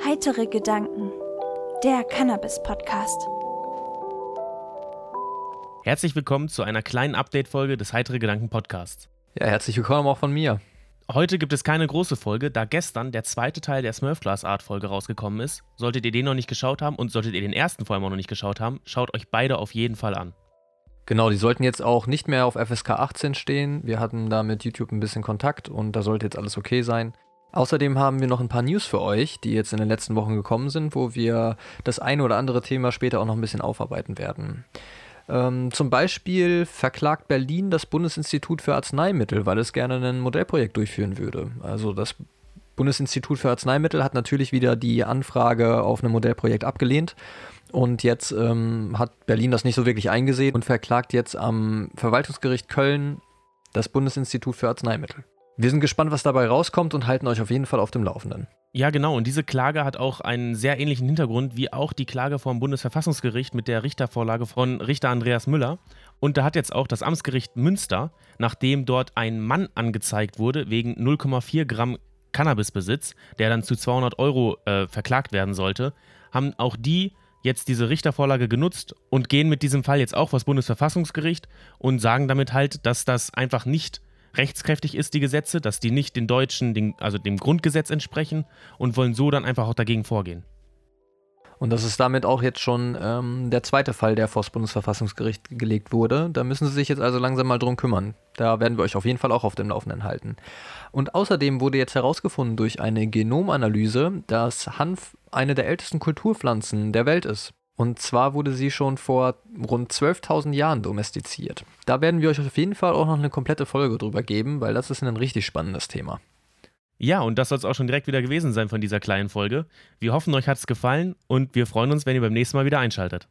Heitere Gedanken, der Cannabis-Podcast. Herzlich willkommen zu einer kleinen Update-Folge des Heitere Gedanken Podcasts. Ja, herzlich willkommen auch von mir. Heute gibt es keine große Folge, da gestern der zweite Teil der Smurf Glass Art Folge rausgekommen ist. Solltet ihr den noch nicht geschaut haben und solltet ihr den ersten vor allem auch noch nicht geschaut haben, schaut euch beide auf jeden Fall an. Genau, die sollten jetzt auch nicht mehr auf FSK 18 stehen. Wir hatten da mit YouTube ein bisschen Kontakt und da sollte jetzt alles okay sein. Außerdem haben wir noch ein paar News für euch, die jetzt in den letzten Wochen gekommen sind, wo wir das eine oder andere Thema später auch noch ein bisschen aufarbeiten werden. Ähm, zum Beispiel verklagt Berlin das Bundesinstitut für Arzneimittel, weil es gerne ein Modellprojekt durchführen würde. Also das Bundesinstitut für Arzneimittel hat natürlich wieder die Anfrage auf ein Modellprojekt abgelehnt. Und jetzt ähm, hat Berlin das nicht so wirklich eingesehen und verklagt jetzt am Verwaltungsgericht Köln das Bundesinstitut für Arzneimittel. Wir sind gespannt, was dabei rauskommt und halten euch auf jeden Fall auf dem Laufenden. Ja, genau. Und diese Klage hat auch einen sehr ähnlichen Hintergrund wie auch die Klage vom Bundesverfassungsgericht mit der Richtervorlage von Richter Andreas Müller. Und da hat jetzt auch das Amtsgericht Münster, nachdem dort ein Mann angezeigt wurde wegen 0,4 Gramm Cannabisbesitz, der dann zu 200 Euro äh, verklagt werden sollte, haben auch die jetzt diese Richtervorlage genutzt und gehen mit diesem Fall jetzt auch vor das Bundesverfassungsgericht und sagen damit halt, dass das einfach nicht rechtskräftig ist, die Gesetze, dass die nicht den deutschen, den, also dem Grundgesetz entsprechen und wollen so dann einfach auch dagegen vorgehen. Und das ist damit auch jetzt schon ähm, der zweite Fall, der vor das Bundesverfassungsgericht gelegt wurde. Da müssen Sie sich jetzt also langsam mal drum kümmern. Da werden wir euch auf jeden Fall auch auf dem Laufenden halten. Und außerdem wurde jetzt herausgefunden durch eine Genomanalyse, dass Hanf eine der ältesten Kulturpflanzen der Welt ist. Und zwar wurde sie schon vor rund 12.000 Jahren domestiziert. Da werden wir euch auf jeden Fall auch noch eine komplette Folge drüber geben, weil das ist ein richtig spannendes Thema. Ja, und das soll es auch schon direkt wieder gewesen sein von dieser kleinen Folge. Wir hoffen, euch hat es gefallen und wir freuen uns, wenn ihr beim nächsten Mal wieder einschaltet.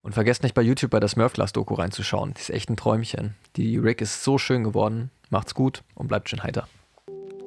Und vergesst nicht bei YouTube bei der Smurfglass-Doku reinzuschauen. Die ist echt ein Träumchen. Die Rick ist so schön geworden. Macht's gut und bleibt schön heiter.